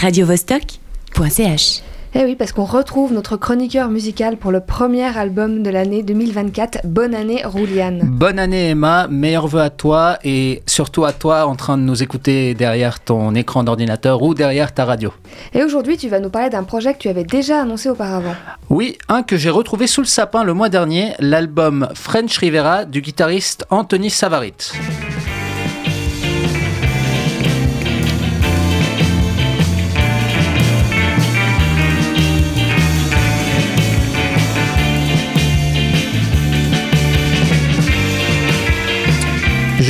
radiovostok.ch. Eh oui, parce qu'on retrouve notre chroniqueur musical pour le premier album de l'année 2024. Bonne année, Rouliane. Bonne année, Emma. Meilleurs vœux à toi et surtout à toi en train de nous écouter derrière ton écran d'ordinateur ou derrière ta radio. Et aujourd'hui, tu vas nous parler d'un projet que tu avais déjà annoncé auparavant. Oui, un que j'ai retrouvé sous le sapin le mois dernier, l'album French Rivera du guitariste Anthony Savarit.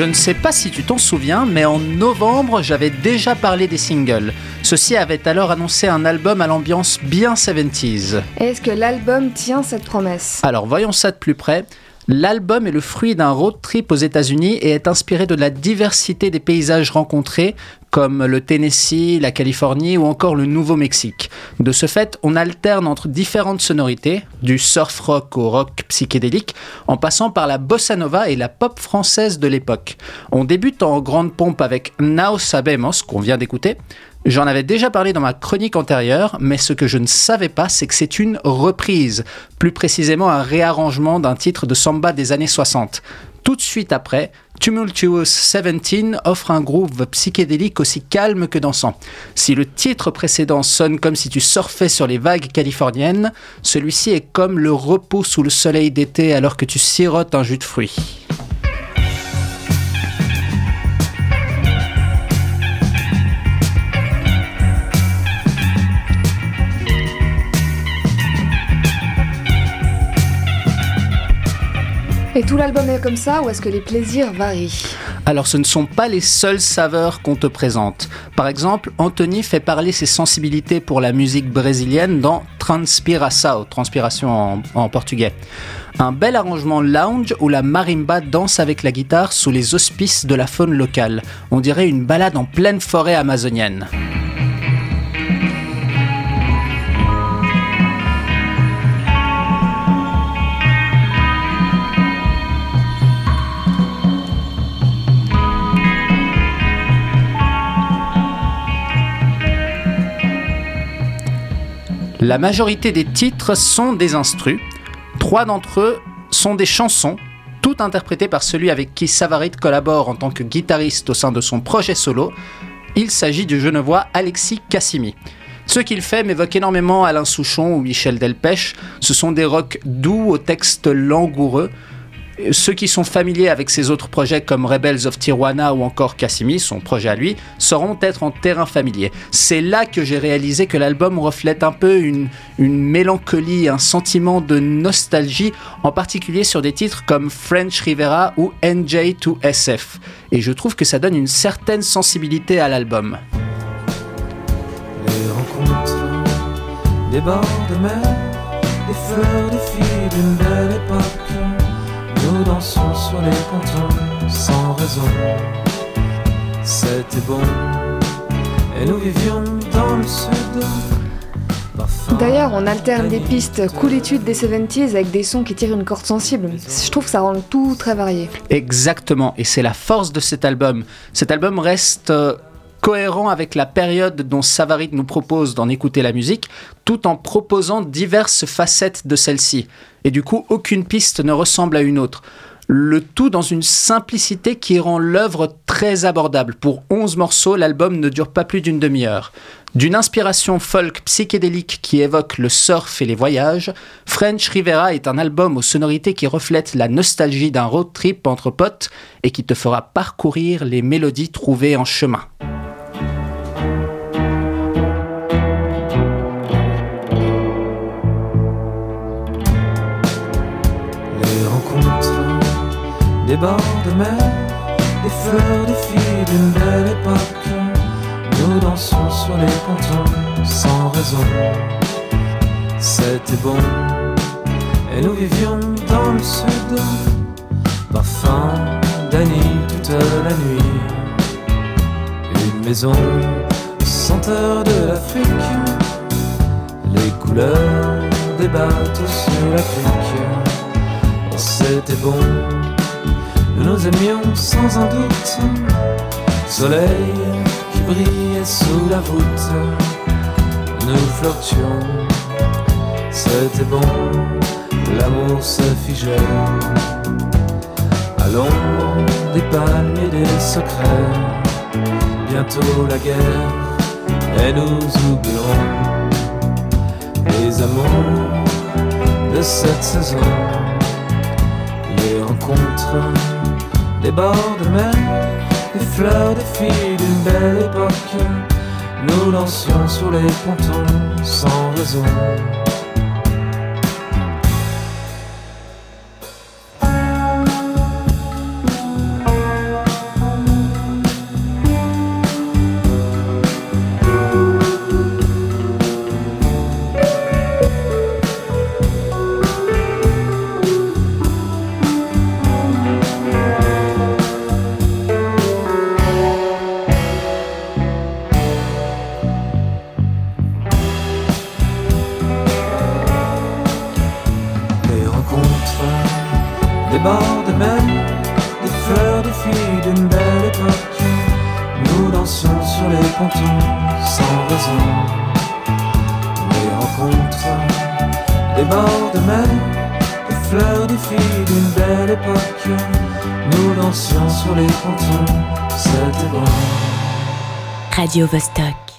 Je ne sais pas si tu t'en souviens, mais en novembre, j'avais déjà parlé des singles. Ceci avait alors annoncé un album à l'ambiance bien 70s. Est-ce que l'album tient cette promesse? Alors voyons ça de plus près. L'album est le fruit d'un road trip aux États-Unis et est inspiré de la diversité des paysages rencontrés, comme le Tennessee, la Californie ou encore le Nouveau-Mexique. De ce fait, on alterne entre différentes sonorités, du surf rock au rock psychédélique, en passant par la bossa nova et la pop française de l'époque. On débute en grande pompe avec Now Sabemos, qu'on vient d'écouter, J'en avais déjà parlé dans ma chronique antérieure, mais ce que je ne savais pas, c'est que c'est une reprise, plus précisément un réarrangement d'un titre de samba des années 60. Tout de suite après, Tumultuous 17 offre un groove psychédélique aussi calme que dansant. Si le titre précédent sonne comme si tu surfais sur les vagues californiennes, celui-ci est comme le repos sous le soleil d'été alors que tu sirotes un jus de fruits. Et tout l'album est comme ça ou est-ce que les plaisirs varient Alors ce ne sont pas les seules saveurs qu'on te présente. Par exemple, Anthony fait parler ses sensibilités pour la musique brésilienne dans Transpiração, transpiration en, portugais. Un bel arrangement lounge où la marimba danse avec la guitare sous les auspices de la faune locale. On dirait une balade en pleine forêt amazonienne. La majorité des titres sont des instrus. Trois d'entre eux sont des chansons, toutes interprétées par celui avec qui Savarit collabore en tant que guitariste au sein de son projet solo. Il s'agit du genevois Alexis Cassimi. Ce qu'il fait m'évoque énormément Alain Souchon ou Michel Delpech. Ce sont des rocks doux aux textes langoureux, ceux qui sont familiers avec ses autres projets comme Rebels of Tijuana ou encore Cassimi, son projet à lui, sauront être en terrain familier. C'est là que j'ai réalisé que l'album reflète un peu une, mélancolie, un sentiment de nostalgie, en particulier sur des titres comme French Rivera ou NJ2SF. Et je trouve que ça donne une certaine sensibilité à l'album. Les rencontres des de mer, des fleurs de filles belle époque. Nous dansons sur les pontons sans raison. C'était bon, et nous vivions dans le sud. D'ailleurs, on alterne des pistes coolitude des 70s avec des sons qui tirent une corde sensible. Je trouve que ça rend le tout très varié. Exactement, et c'est la force de cet album. Cet album reste euh, cohérent avec la période dont Savarit nous propose d'en écouter la musique, tout en proposant diverses facettes de celle-ci. Et du coup, aucune piste ne ressemble à une autre. Le tout dans une simplicité qui rend l'œuvre très abordable. Pour 11 morceaux, l'album ne dure pas plus d'une demi-heure. D'une inspiration folk psychédélique qui évoque le surf et les voyages, French Rivera est un album aux sonorités qui reflètent la nostalgie d'un road trip entre potes et qui te fera parcourir les mélodies trouvées en chemin. Bords de mer, des fleurs de filles d'une belle époque. Nous dansons sur les pontons sans raison. C'était bon, et nous vivions dans le sud. Parfum d'Annie toute la nuit. Une maison, senteur de l'Afrique. Les couleurs des bateaux sur la crique. Oh, C'était bon, nous nous aimions sans un doute. Soleil qui brillait sous la voûte. flirtions. C'était bon, l'amour se figeait. À l'ombre des palmiers des secrets, bientôt la guerre, et nous oublierons les amours de cette saison, les rencontres des bords de mer, des fleurs, des filles d'une belle époque. Nous dansions sur les pontons sans raison. Bords de mer, des fleurs, des filles d'une belle époque. Nous dansions sur les pontons sans raison. Les rencontres des bords de mer, des fleurs, des filles d'une belle époque. Nous dansions sur les pontons, c'était bon. Radio Vostok.